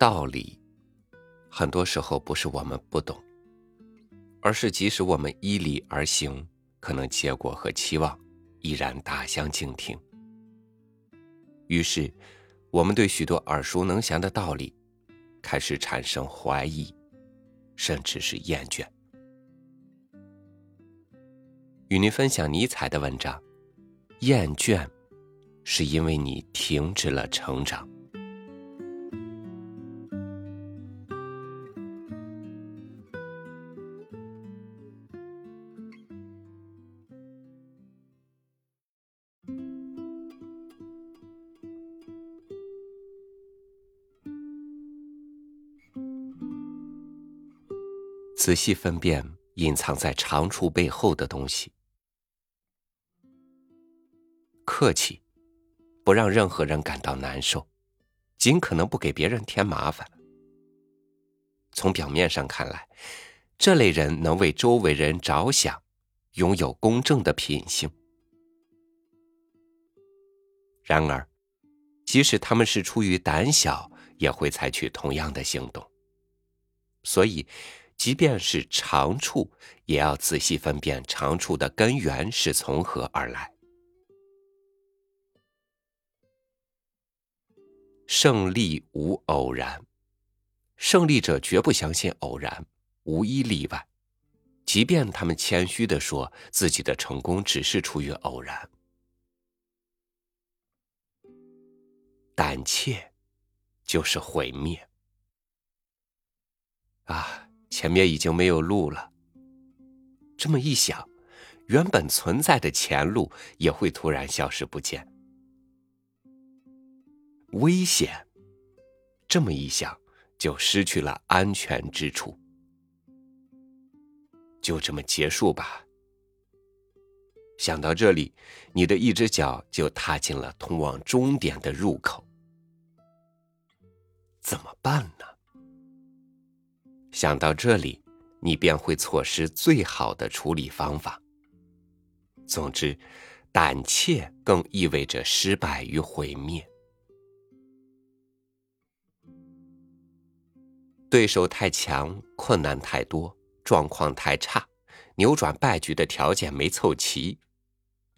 道理，很多时候不是我们不懂，而是即使我们依理而行，可能结果和期望依然大相径庭。于是，我们对许多耳熟能详的道理开始产生怀疑，甚至是厌倦。与您分享尼采的文章：厌倦，是因为你停止了成长。仔细分辨隐藏在长处背后的东西。客气，不让任何人感到难受，尽可能不给别人添麻烦。从表面上看来，这类人能为周围人着想，拥有公正的品性。然而，即使他们是出于胆小，也会采取同样的行动。所以。即便是长处，也要仔细分辨长处的根源是从何而来。胜利无偶然，胜利者绝不相信偶然，无一例外。即便他们谦虚的说自己的成功只是出于偶然，胆怯就是毁灭。啊！前面已经没有路了。这么一想，原本存在的前路也会突然消失不见。危险，这么一想，就失去了安全之处。就这么结束吧。想到这里，你的一只脚就踏进了通往终点的入口。怎么办？想到这里，你便会错失最好的处理方法。总之，胆怯更意味着失败与毁灭。对手太强，困难太多，状况太差，扭转败局的条件没凑齐，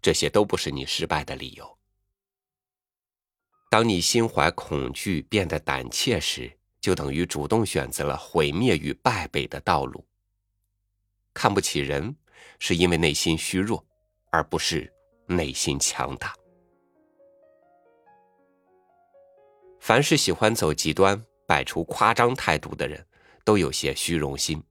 这些都不是你失败的理由。当你心怀恐惧，变得胆怯时，就等于主动选择了毁灭与败北的道路。看不起人，是因为内心虚弱，而不是内心强大。凡是喜欢走极端、摆出夸张态度的人，都有些虚荣心。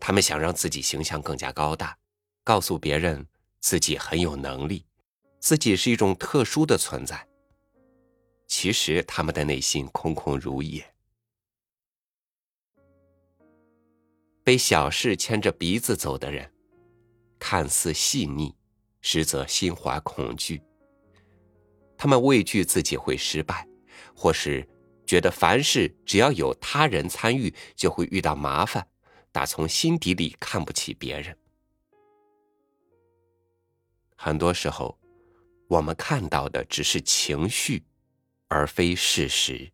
他们想让自己形象更加高大，告诉别人自己很有能力，自己是一种特殊的存在。其实他们的内心空空如也，被小事牵着鼻子走的人，看似细腻，实则心怀恐惧。他们畏惧自己会失败，或是觉得凡事只要有他人参与就会遇到麻烦，打从心底里看不起别人。很多时候，我们看到的只是情绪。而非事实。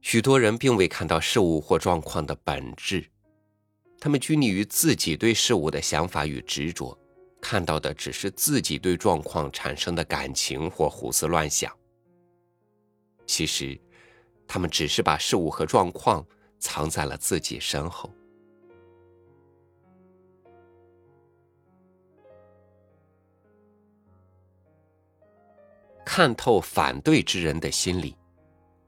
许多人并未看到事物或状况的本质，他们拘泥于自己对事物的想法与执着，看到的只是自己对状况产生的感情或胡思乱想。其实，他们只是把事物和状况藏在了自己身后。看透反对之人的心理，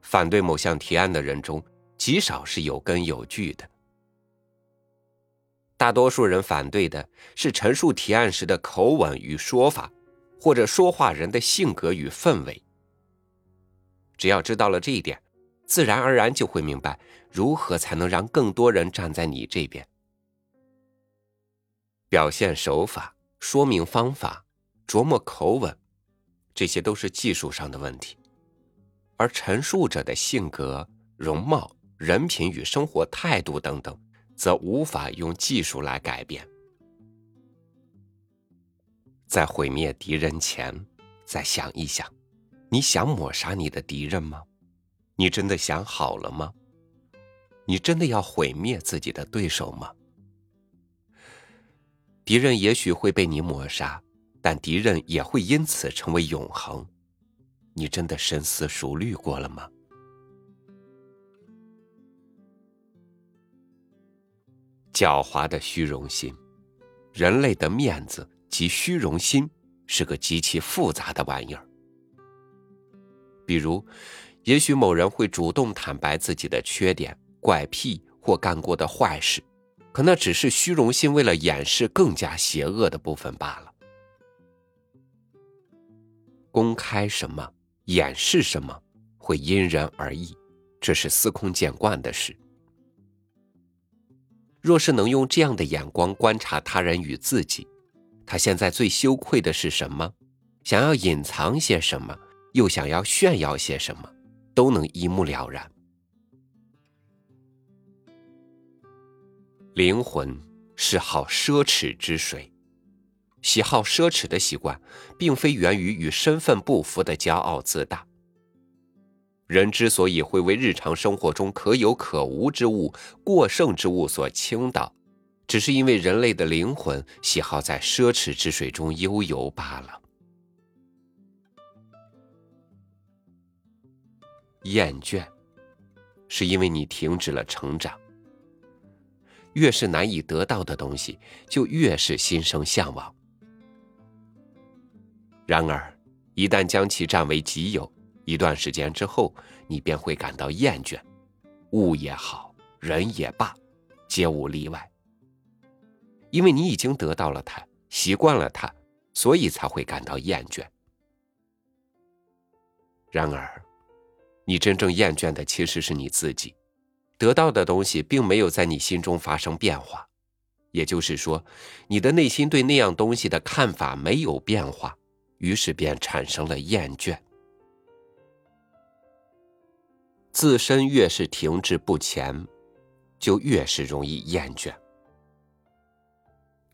反对某项提案的人中，极少是有根有据的。大多数人反对的是陈述提案时的口吻与说法，或者说话人的性格与氛围。只要知道了这一点，自然而然就会明白如何才能让更多人站在你这边。表现手法、说明方法、琢磨口吻。这些都是技术上的问题，而陈述者的性格、容貌、人品与生活态度等等，则无法用技术来改变。在毁灭敌人前，再想一想，你想抹杀你的敌人吗？你真的想好了吗？你真的要毁灭自己的对手吗？敌人也许会被你抹杀，但敌人也会因此成为永恒。你真的深思熟虑过了吗？狡猾的虚荣心，人类的面子及虚荣心是个极其复杂的玩意儿。比如，也许某人会主动坦白自己的缺点、怪癖或干过的坏事，可那只是虚荣心为了掩饰更加邪恶的部分罢了。公开什么，掩饰什么，会因人而异，这是司空见惯的事。若是能用这样的眼光观察他人与自己，他现在最羞愧的是什么？想要隐藏些什么？又想要炫耀些什么，都能一目了然。灵魂是好奢侈之水，喜好奢侈的习惯，并非源于与身份不符的骄傲自大。人之所以会为日常生活中可有可无之物、过剩之物所倾倒，只是因为人类的灵魂喜好在奢侈之水中悠游罢了。厌倦，是因为你停止了成长。越是难以得到的东西，就越是心生向往。然而，一旦将其占为己有，一段时间之后，你便会感到厌倦。物也好，人也罢，皆无例外。因为你已经得到了它，习惯了它，所以才会感到厌倦。然而，你真正厌倦的其实是你自己，得到的东西并没有在你心中发生变化，也就是说，你的内心对那样东西的看法没有变化，于是便产生了厌倦。自身越是停滞不前，就越是容易厌倦。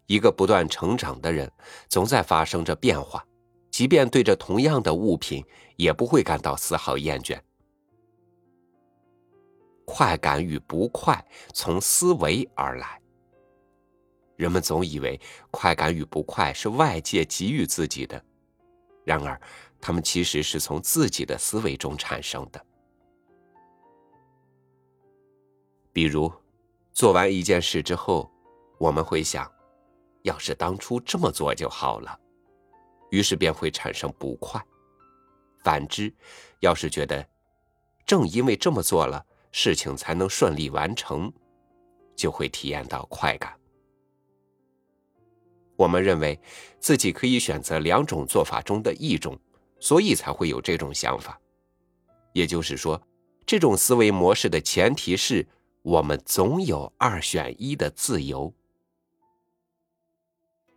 一个不断成长的人，总在发生着变化，即便对着同样的物品，也不会感到丝毫厌倦。快感与不快从思维而来。人们总以为快感与不快是外界给予自己的，然而，他们其实是从自己的思维中产生的。比如，做完一件事之后，我们会想，要是当初这么做就好了，于是便会产生不快。反之，要是觉得正因为这么做了，事情才能顺利完成，就会体验到快感。我们认为自己可以选择两种做法中的一种，所以才会有这种想法。也就是说，这种思维模式的前提是我们总有二选一的自由。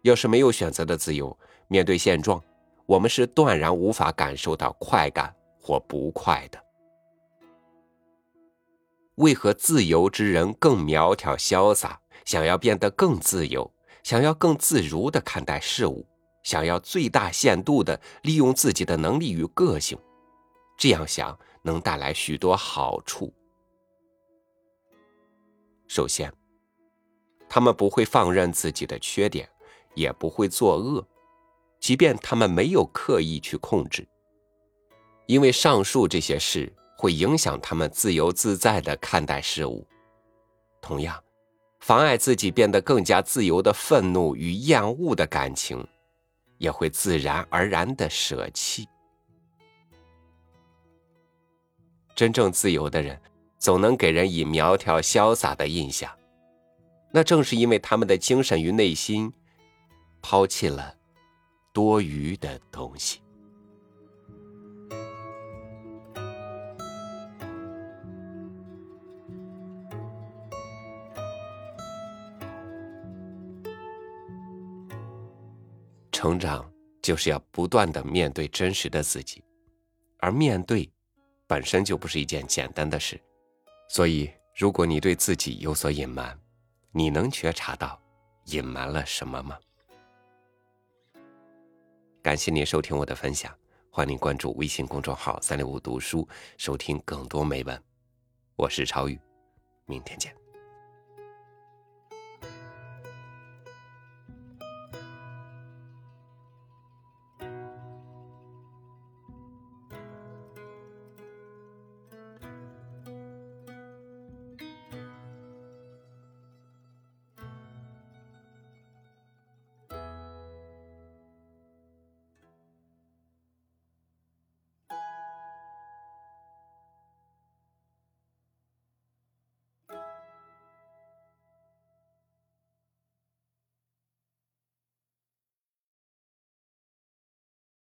要是没有选择的自由，面对现状，我们是断然无法感受到快感或不快的。为何自由之人更苗条潇洒？想要变得更自由，想要更自如的看待事物，想要最大限度的利用自己的能力与个性，这样想能带来许多好处。首先，他们不会放任自己的缺点，也不会作恶，即便他们没有刻意去控制，因为上述这些事。会影响他们自由自在的看待事物，同样，妨碍自己变得更加自由的愤怒与厌恶的感情，也会自然而然的舍弃。真正自由的人，总能给人以苗条潇洒的印象，那正是因为他们的精神与内心，抛弃了多余的东西。成长就是要不断的面对真实的自己，而面对本身就不是一件简单的事。所以，如果你对自己有所隐瞒，你能觉察到隐瞒了什么吗？感谢您收听我的分享，欢迎关注微信公众号“三六五读书”，收听更多美文。我是超宇，明天见。